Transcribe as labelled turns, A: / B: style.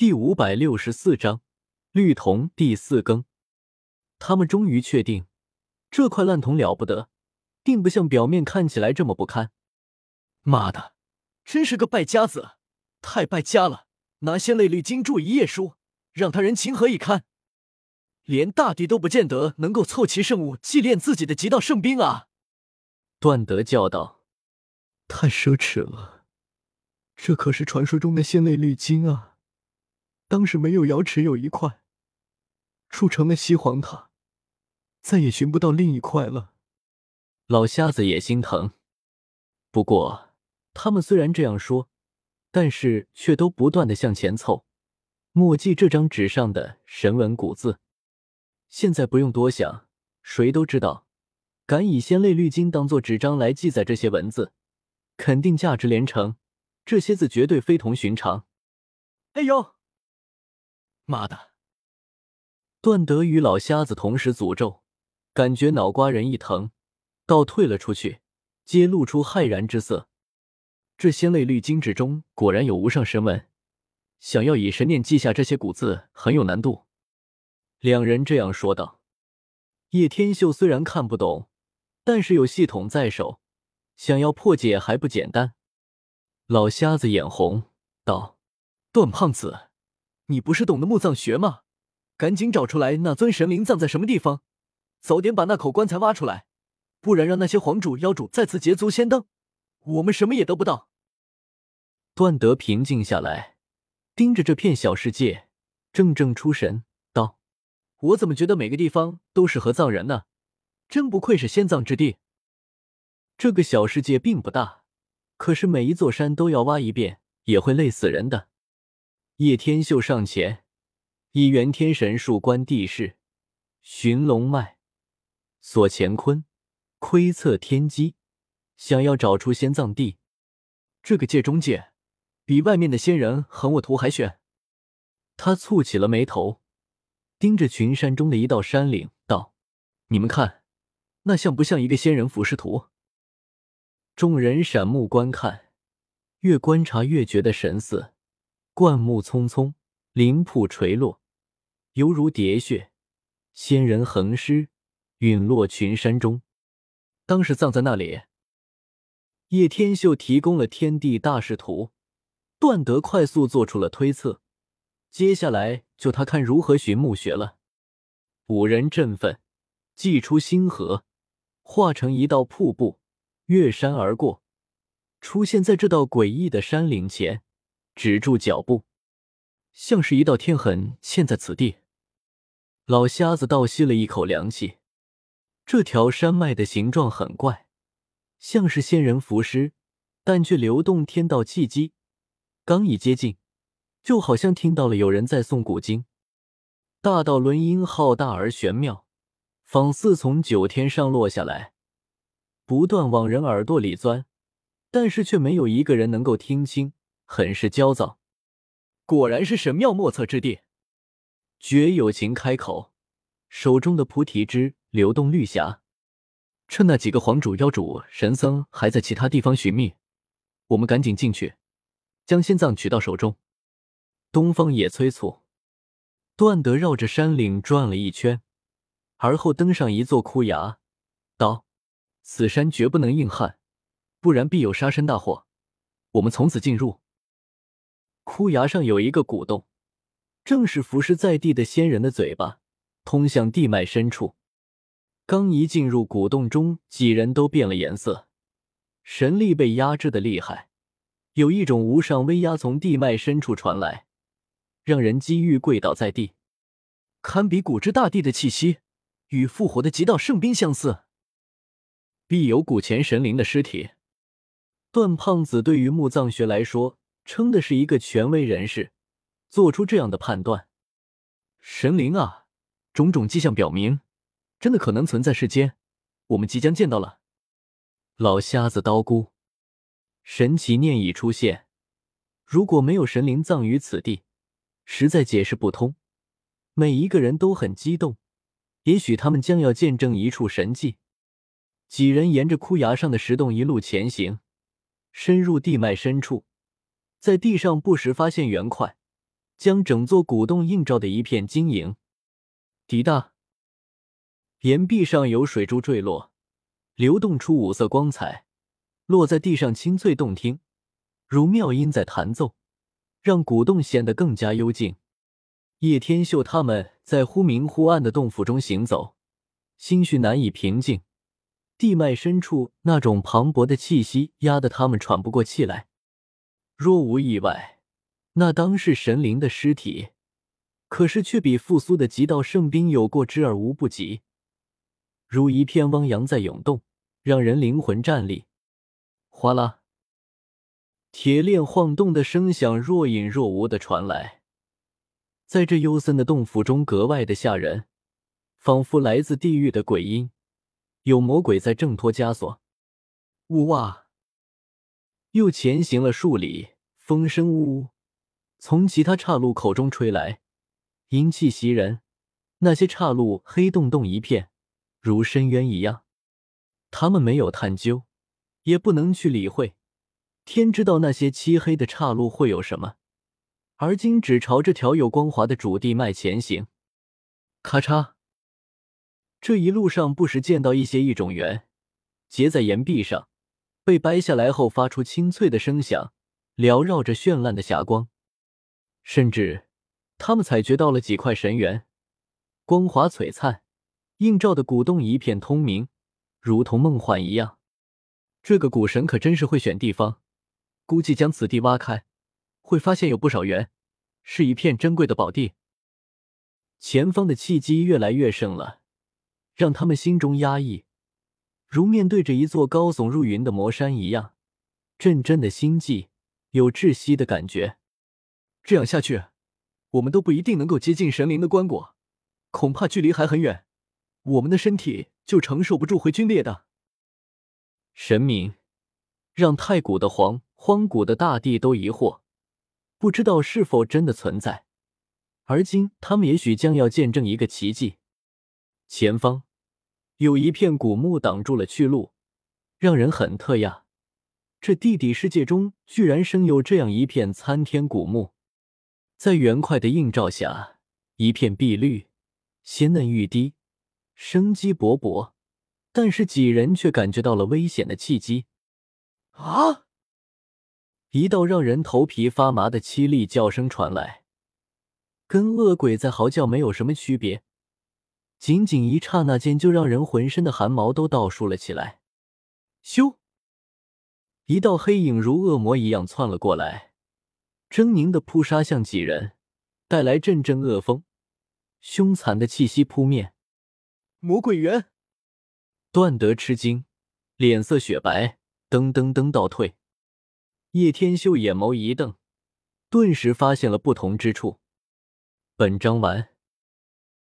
A: 第五百六十四章绿铜第四更。他们终于确定，这块烂铜了不得，并不像表面看起来这么不堪。
B: 妈的，真是个败家子，太败家了！拿仙泪绿金铸一页书，让他人情何以堪？连大帝都不见得能够凑齐圣物祭炼自己的极道圣兵啊！
A: 段德叫道：“
C: 太奢侈了，这可是传说中的仙泪绿金啊！”当时没有瑶池有一块，铸成了西皇塔，再也寻不到另一块了。
A: 老瞎子也心疼，不过他们虽然这样说，但是却都不断的向前凑，墨迹这张纸上的神文古字。现在不用多想，谁都知道，敢以仙泪绿金当做纸张来记载这些文字，肯定价值连城。这些字绝对非同寻常。
B: 哎呦！妈的！
A: 段德与老瞎子同时诅咒，感觉脑瓜仁一疼，倒退了出去，皆露出骇然之色。这仙泪绿金纸中果然有无上神文，想要以神念记下这些古字很有难度。两人这样说道。叶天秀虽然看不懂，但是有系统在手，想要破解还不简单。老瞎子眼红道：“
B: 段胖子。”你不是懂得墓葬学吗？赶紧找出来那尊神灵葬在什么地方，早点把那口棺材挖出来，不然让那些皇主妖主再次捷足先登，我们什么也得不到。
A: 段德平静下来，盯着这片小世界，怔怔出神，道：“
B: 我怎么觉得每个地方都适合葬人呢？真不愧是仙葬之地。
A: 这个小世界并不大，可是每一座山都要挖一遍，也会累死人的。”叶天秀上前，以元天神术观地势，寻龙脉，锁乾坤，窥测天机，想要找出仙葬地。
B: 这个界中界，比外面的仙人横我图还悬。
A: 他蹙起了眉头，盯着群山中的一道山岭，道：“你们看，那像不像一个仙人俯视图？”众人闪目观看，越观察越觉得神似。灌木葱葱，林瀑垂落，犹如叠血。仙人横尸，陨落群山中。当时葬在那里。叶天秀提供了天地大势图，段德快速做出了推测。接下来就他看如何寻墓穴了。五人振奋，祭出星河，化成一道瀑布，越山而过，出现在这道诡异的山岭前。止住脚步，像是一道天痕嵌在此地。老瞎子倒吸了一口凉气。这条山脉的形状很怪，像是仙人浮尸，但却流动天道气机。刚一接近，就好像听到了有人在诵古经。大道轮音浩大而玄妙，仿似从九天上落下来，不断往人耳朵里钻，但是却没有一个人能够听清。很是焦躁，
B: 果然是神妙莫测之地。
A: 绝有情开口，手中的菩提枝流动绿霞。趁那几个皇主、妖主、神僧还在其他地方寻觅，我们赶紧进去，将仙藏取到手中。东方也催促。段德绕着山岭转了一圈，而后登上一座枯崖，道：“此山绝不能硬撼，不然必有杀身大祸。我们从此进入。”枯崖上有一个古洞，正是浮尸在地的仙人的嘴巴，通向地脉深处。刚一进入古洞中，几人都变了颜色，神力被压制的厉害，有一种无上威压从地脉深处传来，让人机遇跪倒在地，
B: 堪比古之大帝的气息，与复活的极道圣兵相似，
A: 必有古前神灵的尸体。段胖子对于墓葬学来说。称的是一个权威人士，做出这样的判断。神灵啊，种种迹象表明，真的可能存在世间。我们即将见到了。老瞎子叨咕，神奇念已出现。如果没有神灵葬于此地，实在解释不通。每一个人都很激动，也许他们将要见证一处神迹。几人沿着枯崖上的石洞一路前行，深入地脉深处。在地上不时发现圆块，将整座古洞映照的一片晶莹。滴答，岩壁上有水珠坠落，流动出五色光彩，落在地上清脆动听，如妙音在弹奏，让古洞显得更加幽静。叶天秀他们在忽明忽暗的洞府中行走，心绪难以平静。地脉深处那种磅礴的气息压得他们喘不过气来。若无意外，那当是神灵的尸体，可是却比复苏的极道圣兵有过之而无不及，如一片汪洋在涌动，让人灵魂战栗。哗啦，铁链晃动的声响若隐若无的传来，在这幽森的洞府中格外的吓人，仿佛来自地狱的鬼音。有魔鬼在挣脱枷锁，呜哇！又前行了数里，风声呜呜，从其他岔路口中吹来，阴气袭人。那些岔路黑洞洞一片，如深渊一样。他们没有探究，也不能去理会。天知道那些漆黑的岔路会有什么，而今只朝这条有光滑的主地脉前行。咔嚓！这一路上不时见到一些异种猿结在岩壁上，被掰下来后发出清脆的声响，缭绕着绚烂的霞光。甚至他们采掘到了几块神元，光华璀璨，映照的古洞一片通明，如同梦幻一样。这个古神可真是会选地方，估计将此地挖开，会发现有不少元，是一片珍贵的宝地。前方的气机越来越盛了。让他们心中压抑，如面对着一座高耸入云的魔山一样，阵阵的心悸，有窒息的感觉。
B: 这样下去，我们都不一定能够接近神灵的棺椁，恐怕距离还很远，我们的身体就承受不住回皲裂的。
A: 神明让太古的荒荒古的大地都疑惑，不知道是否真的存在。而今，他们也许将要见证一个奇迹。前方。有一片古墓挡住了去路，让人很特讶。这地底世界中居然生有这样一片参天古墓，在圆块的映照下，一片碧绿，鲜嫩欲滴，生机勃勃。但是几人却感觉到了危险的契机。
B: 啊！
A: 一道让人头皮发麻的凄厉叫声传来，跟恶鬼在嚎叫没有什么区别。仅仅一刹那间，就让人浑身的汗毛都倒竖了起来。咻！一道黑影如恶魔一样窜了过来，狰狞的扑杀向几人，带来阵阵恶风，凶残的气息扑面。
B: 魔鬼猿，
A: 段德吃惊，脸色雪白，噔噔噔倒退。叶天秀眼眸一瞪，顿时发现了不同之处。本章完。